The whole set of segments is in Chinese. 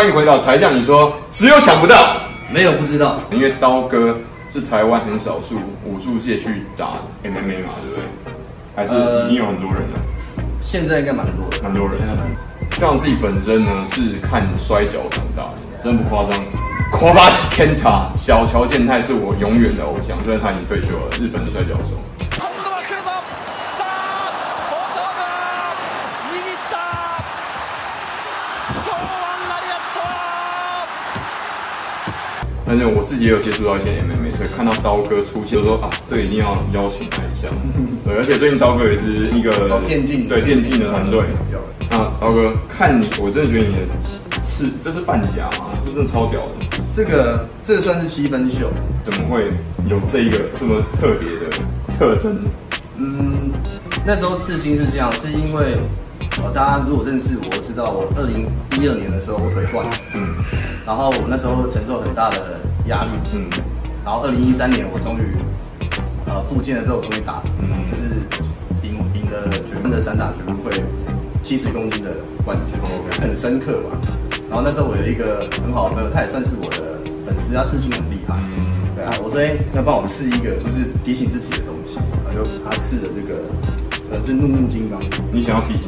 欢迎回到柴 Sean，你说只有想不到，没有不知道，因为刀哥是台湾很少数武术界去打 MMA 嘛，对不对？还是已经有很多人了？呃、现在应该蛮多的，蛮多人。像自己本身呢是看摔跤长大的，真不夸张。Kobachi Kenta 小乔健太是我永远的偶像，虽然他已经退休了，日本的摔跤手。但是我自己也有接触到一些 MMA，所以看到刀哥出现，就说啊，这个一定要邀请他一下。对，而且最近刀哥也是一个电竞对电竞的团队。有。那刀哥看你，我真的觉得你的刺，这是半甲吗？这真的超屌的。这个这个算是七分袖。怎么会有这一个这么特别的特征？嗯，那时候刺青是这样，是因为。大家如果认识我，知道我二零一二年的时候我腿断了，嗯，然后我那时候承受很大的压力，嗯，然后二零一三年我终于，呃，复健了之后我终于打，嗯，就是赢赢了绝命的散打全运会七十公斤的冠军，嗯，很深刻嘛。然后那时候我有一个很好的朋友，他也算是我的粉丝，他刺青很厉害，嗯，对啊，我说哎，要帮我刺一个就是提醒自己的东西，然后就他刺的这个，呃，是怒目金刚，你想要提醒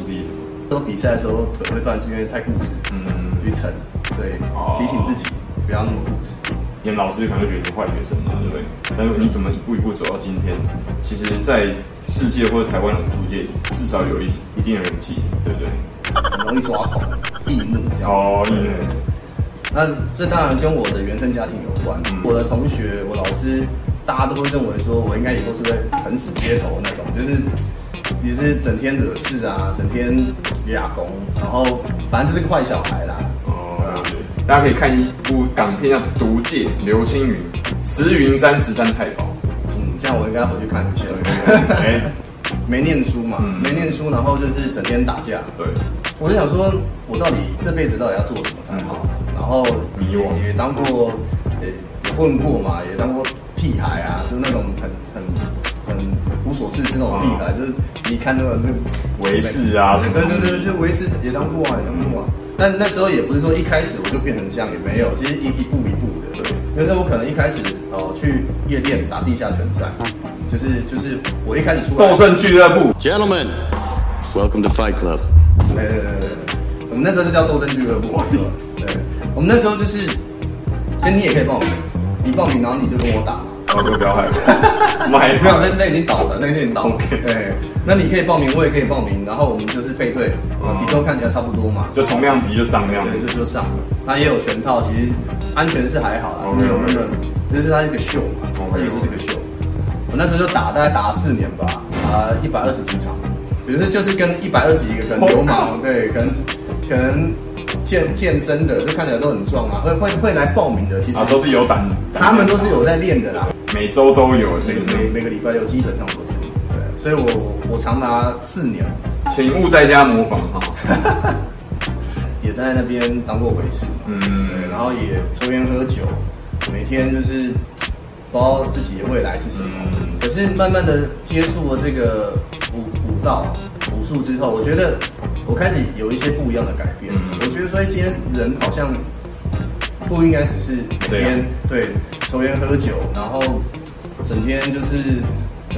说比赛的时候腿会断，是因为太固执，嗯，去撑，对，提醒自己不要那么固执。以前老师可能会觉得你坏学生嘛，对不对？但是你怎么一步一步走到今天？其实，在世界或者台湾的武术界，至少有一一定的人气，对不对？很容易抓狂，易怒这样。哦，易怒。那这当然跟我的原生家庭有关。嗯、我的同学，我老师，大家都会认为说我应该以后是会横死街头那种，就是。也是整天惹事啊，整天俩公，然后反正就是个坏小孩啦。哦，大家可以看一部港片叫《毒戒》，刘青云、慈云山十三太保。嗯，这样我应该回去看一下。哎，没念书嘛，没念书，然后就是整天打架。对，我就想说，我到底这辈子到底要做什么才好？然后迷惘，也当过，也混过嘛，也当过屁孩啊，就是那种很很。很无所事事那种屁孩，就是你看那个那维士啊，对对对，就维士也当过啊，也当过啊。但那时候也不是说一开始我就变成这样，也没有，其实一一步一步的。对，那时候我可能一开始哦去夜店打地下拳赛，就是就是我一开始出来斗阵俱乐部，Gentlemen，welcome to Fight Club。对对对对，我们那时候就叫斗阵俱乐部。对，我们那时候就是，其实你也可以报名，你报名然后你就跟我打。刀哥不要害我，买。没有，那那已经倒了，那已经倒了。对，那你可以报名，我也可以报名，然后我们就是配对，嗯、体重看起来差不多嘛，就同量级就上那样，对，就就上。了。它也有全套，其实安全是还好啦，没有那么，就是它是个秀嘛，它也是个秀。我那时候就打，大概打了四年吧，打一百二十几场，比如说就是跟一百二十一个可能流氓，对，可能可能。健健身的就看起来都很壮啊，会会会来报名的，其实。啊都是有胆子，他们都是有在练的啦，每周都有，每每每个礼拜六基本上都是，对，所以我我长达四年，请勿在家模仿哈，也在那边当过维持，嗯，对，然后也抽烟喝酒，每天就是不知道自己的未来是什么，可是慢慢的接触了这个武武道武术之后，我觉得。我开始有一些不一样的改变。嗯、我觉得说，今天人好像不应该只是每天对抽烟喝酒，然后整天就是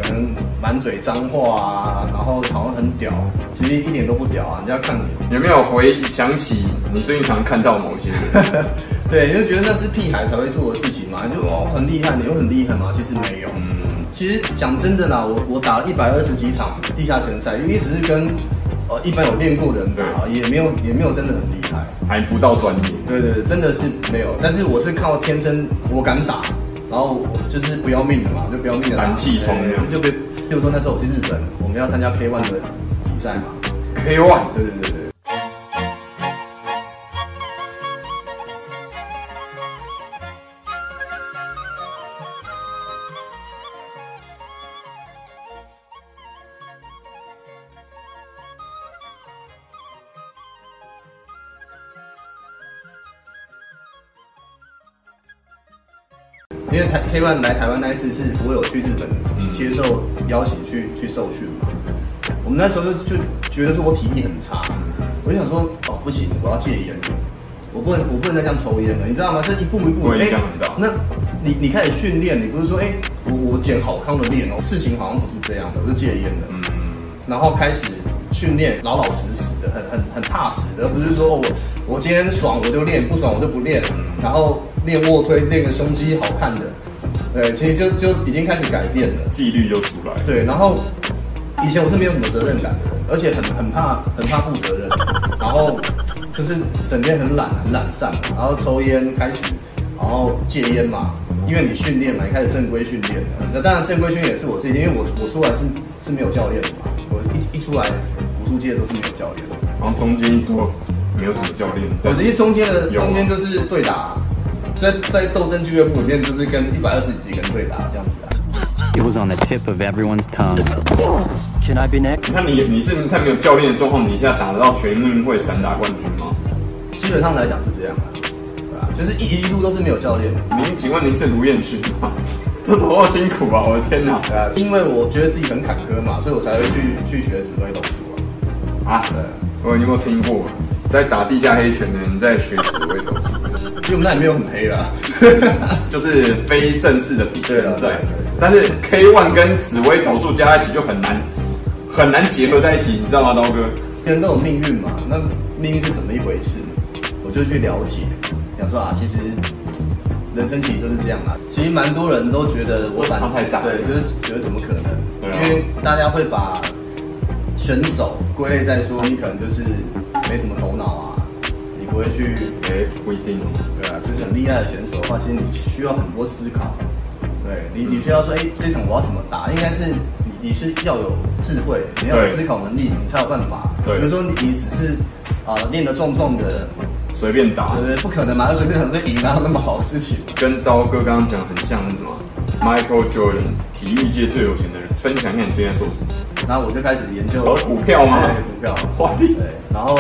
可能满嘴脏话啊，然后好像很屌，其实一点都不屌啊！人家看你有没有回想起你最近常看到某些人？对，你就觉得那是屁孩才会做的事情嘛，就哦很厉害，你又很厉害嘛，其实没有。嗯，其实讲真的啦，我我打了一百二十几场地下拳赛，因为只是跟。呃，一般有练过的人打，也没有，也没有真的很厉害，还不到专业。对对对，真的是没有。但是我是靠天生，我敢打，然后就是不要命的嘛，就不要命的打。胆气冲。就比如说那时候我去日本，我们要参加 K ONE 的比赛嘛。K ONE，对对对对。因为台 K ONE 来台湾那一次，是我有去日本接受邀请去去受训嘛。我们那时候就就觉得说我体力很差，我就想说哦不行，我要戒烟。我不能我不能再这样抽烟了，你知道吗？这一步一步，影响很大。那你你开始训练，你不是说哎，我我捡好康的练哦，事情好像不是这样的，我是戒烟的，嗯嗯，然后开始训练，老老实实的，很很很踏实的，而不是说我我今天爽我就练，不爽我就不练，然后练卧推练个胸肌好看的，对，其实就就已经开始改变了，纪律就出来，对，然后。以前我是没有什么责任感的，而且很很怕很怕负责任，然后就是整天很懒很懒散，然后抽烟开始，然后戒烟嘛，因为你训练嘛，你开始正规训练了。那当然正规训练也是我自己，因为我我出来是是没有教练的嘛，我一一出来武术界都是没有教练的，然后中间都没有什么教练。我直接中间的中间就是对打，在在斗争俱乐部里面就是跟一百二十几个人对打这样子啊。It was on the tip of everyone's tongue. Can I be next? 那你你是在没有教练的状况，你现在打得到全运会散打冠军吗？基本上来讲是这样的，对吧？就是一一路都是没有教练。您请问您是卢彦勋吗？这怎么辛苦啊！我的天哪！对啊，因为我觉得自己很坎坷嘛，所以我才会去去学紫微斗数啊。啊，对。各位，你有没有听过，在打地下黑拳的人在学紫微斗数？其实我们那也没有很黑啦，就是非正式的比赛。但是 K One 跟紫薇斗数加在一起就很难，很难结合在一起，你知道吗，刀哥？人都有命运嘛，那命运是怎么一回事？我就去了解，想说啊，其实人生其实就是这样啊。其实蛮多人都觉得我差太大，对，就是觉得怎么可能？啊，因为大家会把选手归类在说，你可能就是没什么头脑啊，你不会去，哎，不一定，对啊，就是很厉害的选手的话，其实你需要很多思考。对你，你需要说，哎，这场我要怎么打？应该是你，你是要有智慧，你要有思考能力，你才有办法。对，比如说你你只是啊练得重重的，随便打，对对，不可能嘛，随便打就赢，哪有那么好的事情？跟刀哥刚刚讲很像是什么？Michael Jordan，体育界最有钱的人，分享一下你最近在做什么？然后我就开始研究股票吗？对，股票，哇，对，然后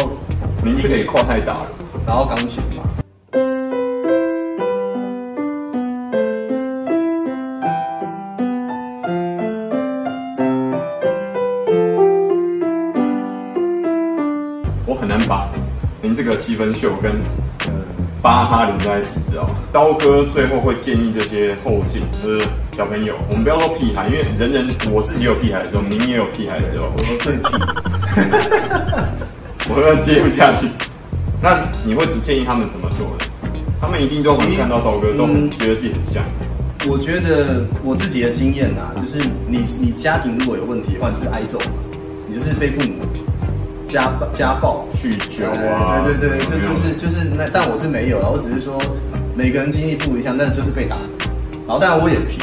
您这个也跨太大了，然后钢琴嘛。我很难把您这个七分袖跟巴哈连在一起，知道吗？刀哥最后会建议这些后进，就是小朋友，我们不要说屁孩，因为人人我自己有屁孩的时候，您也有屁孩的时候，我说最屁，我要接不下去。那你会只建议他们怎么做呢？他们一定都会看到刀哥，都觉得自己很像。我觉得我自己的经验啊，就是你你家庭如果有问题的话，你是挨揍，你就是被父母。家家暴、酗酒啊，对对对，就就是就是那，但我是没有啊，我只是说每个人经历不一样，但就是被打，然后当然我也皮，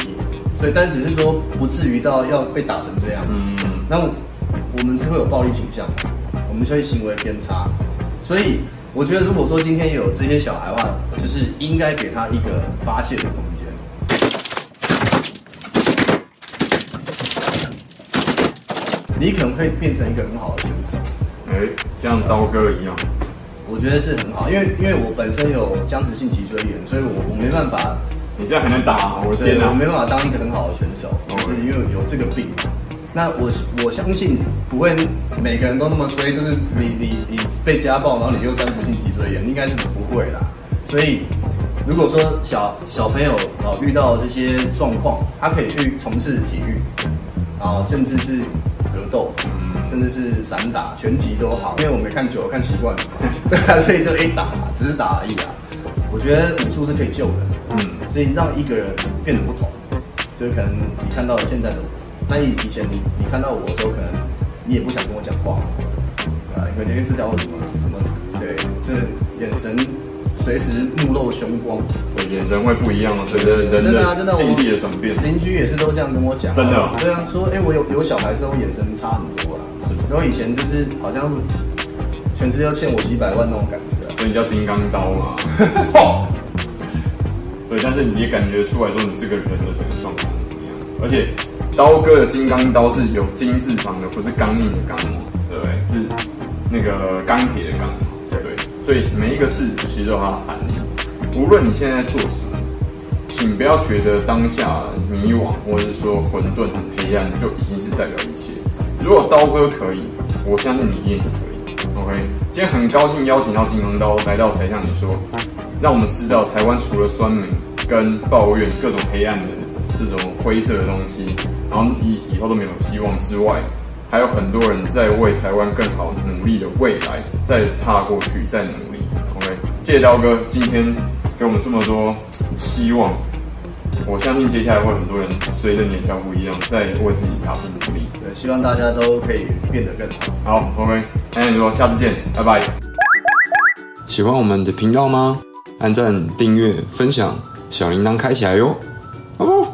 所以但只是说不至于到要被打成这样。嗯，那我们是会有暴力倾向，我们就会行为偏差，所以我觉得如果说今天有这些小孩的话，就是应该给他一个发泄的空间，你可能会变成一个很好的选手。哎，像刀哥一样，我觉得是很好，因为因为我本身有僵直性脊椎炎，所以我我没办法。你这样还能打？我的天哪，我没办法当一个很好的选手，就是因为有这个病。那我我相信不会每个人都那么衰，就是你你你被家暴，然后你又僵直性脊椎炎，应该是不会啦。所以如果说小小朋友啊遇到这些状况，他可以去从事体育，啊，甚至是格斗。甚至是散打、拳击都好，因为我没看久了，看习惯了，对啊，所以就一打，只是打而已啊。我觉得武术是可以救的，嗯，所以让一个人变得不同，就是可能你看到了现在的我，那以以前你你看到我的时候，可能你也不想跟我讲话，啊，因为那个是叫什么什么，对，这眼神随时目露凶光，对，眼神会不一样啊，随着人的境地的转变，邻居也是都这样跟我讲，真的，对啊，说哎，我有有小孩之后眼神差很多啊。然后以前就是好像全世界要欠我几百万那种感觉，啊，所以你叫金刚刀嘛。对，但是你也感觉出来说你这个人的整个状况是怎么样？而且刀哥的金刚刀是有金字旁的，不是刚硬的刚嘛，对不对？是那个钢铁的钢，对？所以每一个字其实都有它的含义。无论你现在做什么，请不要觉得当下迷惘或者是说混沌很黑暗就已经是代表一切。如果刀哥可以，我相信你也可以。OK，今天很高兴邀请到金刚刀来到才向你说，让我们知道台湾除了酸民跟抱怨各种黑暗的这种灰色的东西，然后以以后都没有希望之外，还有很多人在为台湾更好努力的未来再踏过去，再努力。OK，谢谢刀哥今天给我们这么多希望。我相信接下来会很多人随着你的脚步一样，在为自己打拼努力。对，希望大家都可以变得更好。好，OK，那你说下次见，拜拜。喜欢我们的频道吗？按赞、订阅、分享，小铃铛开起来哟。哦。